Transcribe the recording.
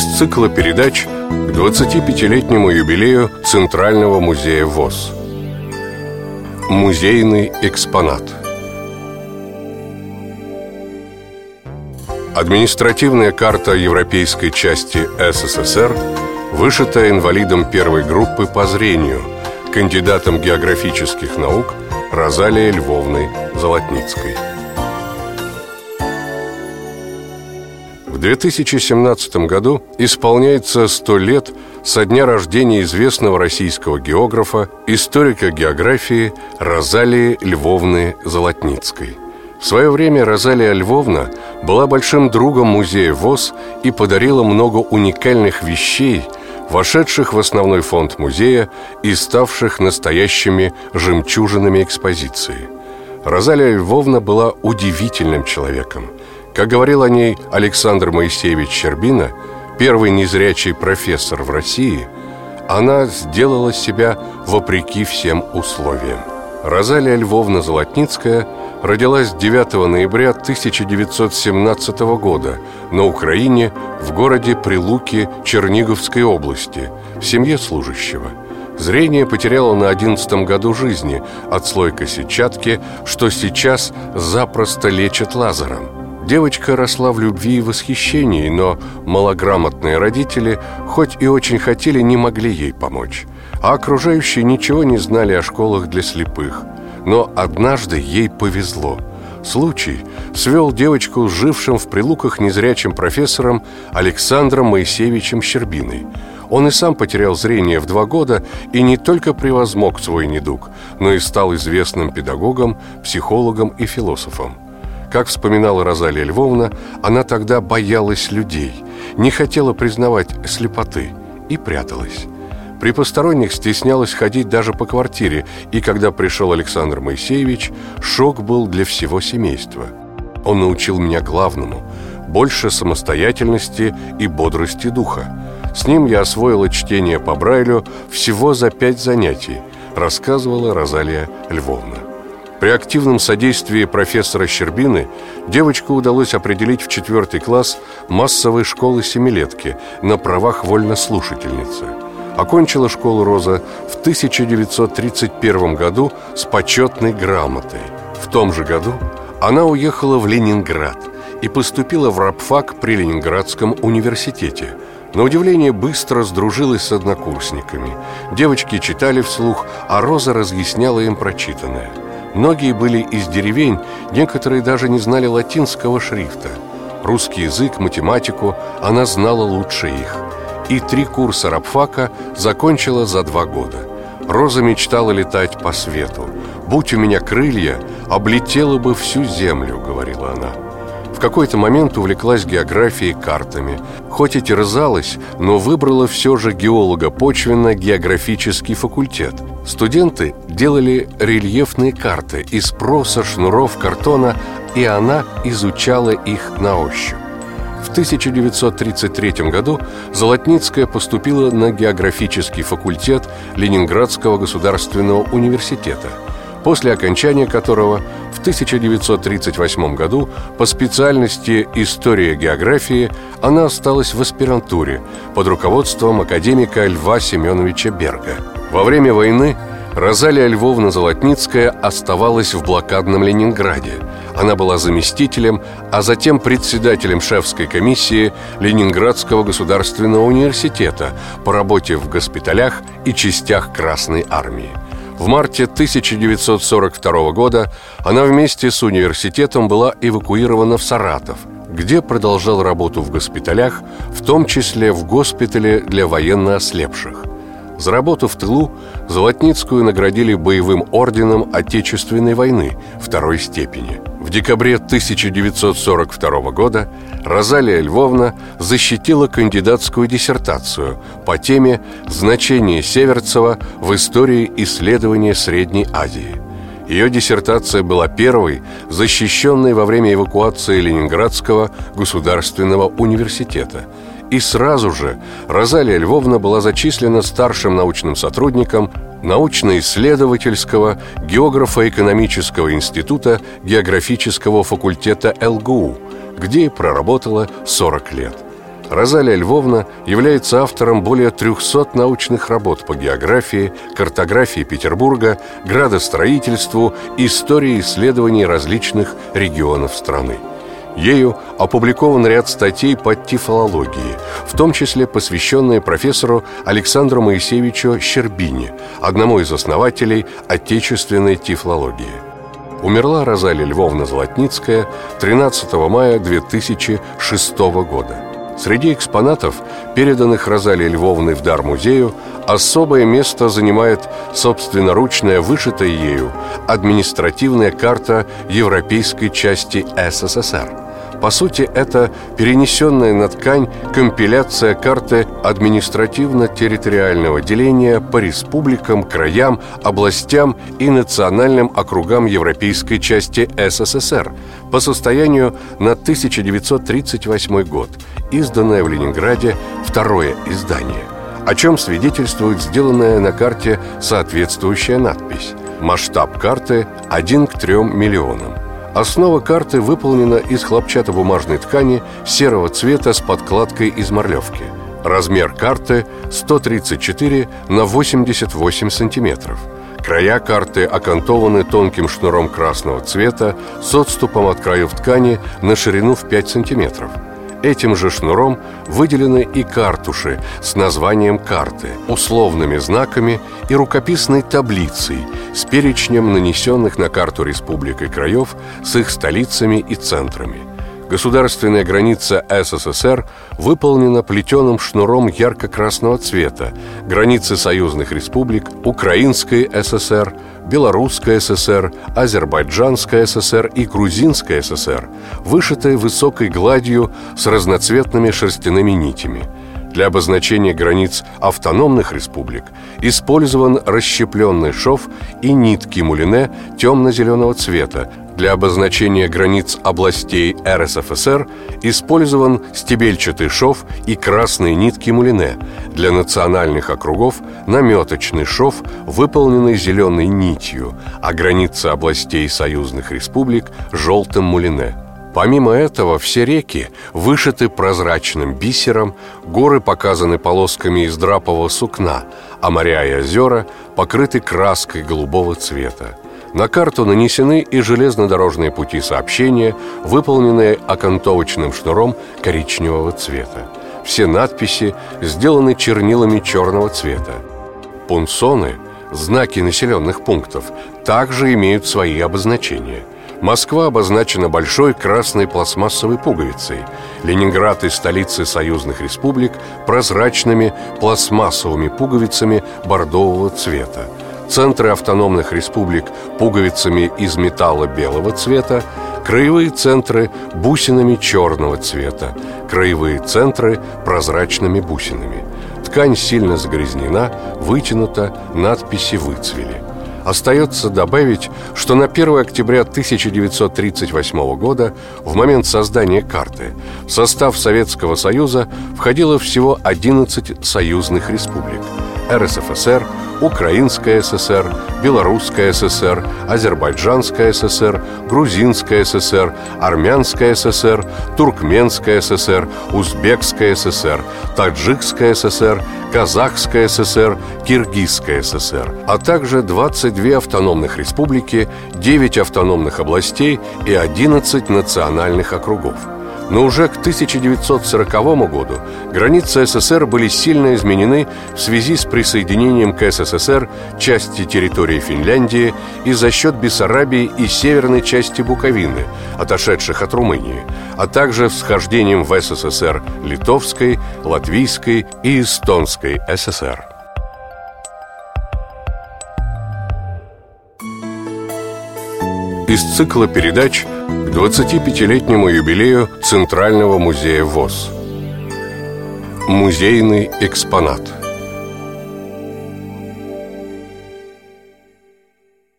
из цикла передач к 25-летнему юбилею Центрального музея ВОЗ. Музейный экспонат Административная карта европейской части СССР вышитая инвалидом первой группы по зрению, кандидатом географических наук Розалией Львовной Золотницкой. 2017 году исполняется 100 лет со дня рождения известного российского географа, историка географии Розалии Львовны Золотницкой. В свое время Розалия Львовна была большим другом музея ВОЗ и подарила много уникальных вещей, вошедших в основной фонд музея и ставших настоящими жемчужинами экспозиции. Розалия Львовна была удивительным человеком – как говорил о ней Александр Моисеевич Щербина, первый незрячий профессор в России, она сделала себя вопреки всем условиям. Розалия Львовна Золотницкая родилась 9 ноября 1917 года на Украине в городе Прилуки Черниговской области в семье служащего. Зрение потеряла на 11 году жизни от слойка сетчатки, что сейчас запросто лечат лазером – Девочка росла в любви и восхищении, но малограмотные родители, хоть и очень хотели, не могли ей помочь. А окружающие ничего не знали о школах для слепых. Но однажды ей повезло. Случай свел девочку с жившим в Прилуках незрячим профессором Александром Моисеевичем Щербиной. Он и сам потерял зрение в два года и не только превозмог свой недуг, но и стал известным педагогом, психологом и философом. Как вспоминала Розалия Львовна, она тогда боялась людей, не хотела признавать слепоты и пряталась. При посторонних стеснялась ходить даже по квартире, и когда пришел Александр Моисеевич, шок был для всего семейства. Он научил меня главному – больше самостоятельности и бодрости духа. С ним я освоила чтение по Брайлю всего за пять занятий, рассказывала Розалия Львовна. При активном содействии профессора Щербины девочку удалось определить в четвертый класс массовой школы семилетки на правах вольнослушательницы. Окончила школу Роза в 1931 году с почетной грамотой. В том же году она уехала в Ленинград и поступила в рабфак при Ленинградском университете – на удивление быстро сдружилась с однокурсниками. Девочки читали вслух, а Роза разъясняла им прочитанное – Многие были из деревень, некоторые даже не знали латинского шрифта. Русский язык, математику она знала лучше их. И три курса рабфака закончила за два года. Роза мечтала летать по свету. «Будь у меня крылья, облетела бы всю землю», — говорила она. В какой-то момент увлеклась географией картами. Хоть и терзалась, но выбрала все же геолого-почвенно-географический факультет — Студенты делали рельефные карты из проса, шнуров, картона, и она изучала их на ощупь. В 1933 году Золотницкая поступила на географический факультет Ленинградского государственного университета, после окончания которого в 1938 году по специальности «История географии» она осталась в аспирантуре под руководством академика Льва Семеновича Берга – во время войны Розалия Львовна Золотницкая оставалась в блокадном Ленинграде. Она была заместителем, а затем председателем шефской комиссии Ленинградского государственного университета по работе в госпиталях и частях Красной армии. В марте 1942 года она вместе с университетом была эвакуирована в Саратов, где продолжал работу в госпиталях, в том числе в госпитале для военно ослепших. За работу в тылу Золотницкую наградили боевым орденом Отечественной войны второй степени. В декабре 1942 года Розалия Львовна защитила кандидатскую диссертацию по теме «Значение Северцева в истории исследования Средней Азии». Ее диссертация была первой, защищенной во время эвакуации Ленинградского государственного университета – и сразу же Розалия Львовна была зачислена старшим научным сотрудником научно-исследовательского географо-экономического института географического факультета ЛГУ, где и проработала 40 лет. Розалия Львовна является автором более 300 научных работ по географии, картографии Петербурга, градостроительству, истории исследований различных регионов страны. Ею опубликован ряд статей по тифлологии, в том числе посвященные профессору Александру Моисеевичу Щербине, одному из основателей отечественной тифлологии. Умерла Розалия Львовна Золотницкая 13 мая 2006 года. Среди экспонатов, переданных Розалии Львовной в дар музею, особое место занимает собственноручная, вышитая ею, административная карта европейской части СССР. По сути, это перенесенная на ткань компиляция карты административно-территориального деления по республикам, краям, областям и национальным округам европейской части СССР по состоянию на 1938 год, изданное в Ленинграде второе издание, о чем свидетельствует сделанная на карте соответствующая надпись. Масштаб карты 1 к 3 миллионам. Основа карты выполнена из хлопчатобумажной ткани серого цвета с подкладкой из морлевки. Размер карты 134 на 88 сантиметров. Края карты окантованы тонким шнуром красного цвета с отступом от краев ткани на ширину в 5 сантиметров – Этим же шнуром выделены и картуши с названием карты, условными знаками и рукописной таблицей с перечнем нанесенных на карту республик и краев с их столицами и центрами. Государственная граница СССР выполнена плетеным шнуром ярко-красного цвета. Границы союзных республик, Украинской ССР, Белорусская ССР, Азербайджанская ССР и Грузинская ССР, вышитые высокой гладью с разноцветными шерстяными нитями – для обозначения границ автономных республик использован расщепленный шов и нитки мулине темно-зеленого цвета, для обозначения границ областей РСФСР использован стебельчатый шов и красные нитки мулине. Для национальных округов наметочный шов, выполненный зеленой нитью, а границы областей союзных республик – желтым мулине. Помимо этого, все реки вышиты прозрачным бисером, горы показаны полосками из драпового сукна, а моря и озера покрыты краской голубого цвета. На карту нанесены и железнодорожные пути сообщения, выполненные окантовочным шнуром коричневого цвета. Все надписи сделаны чернилами черного цвета. Пунсоны, знаки населенных пунктов, также имеют свои обозначения. Москва обозначена большой красной пластмассовой пуговицей. Ленинград и столицы союзных республик прозрачными пластмассовыми пуговицами бордового цвета центры автономных республик пуговицами из металла белого цвета, краевые центры бусинами черного цвета, краевые центры прозрачными бусинами. Ткань сильно загрязнена, вытянута, надписи выцвели. Остается добавить, что на 1 октября 1938 года, в момент создания карты, в состав Советского Союза входило всего 11 союзных республик – РСФСР, Украинская ССР, Белорусская ССР, Азербайджанская ССР, Грузинская ССР, Армянская ССР, Туркменская ССР, Узбекская ССР, Таджикская ССР, Казахская ССР, Киргизская ССР, а также 22 автономных республики, 9 автономных областей и 11 национальных округов – но уже к 1940 году границы СССР были сильно изменены в связи с присоединением к СССР части территории Финляндии и за счет Бессарабии и северной части Буковины, отошедших от Румынии, а также всхождением в СССР Литовской, Латвийской и Эстонской ССР. Из цикла передач – к 25-летнему юбилею Центрального музея ВОЗ. Музейный экспонат –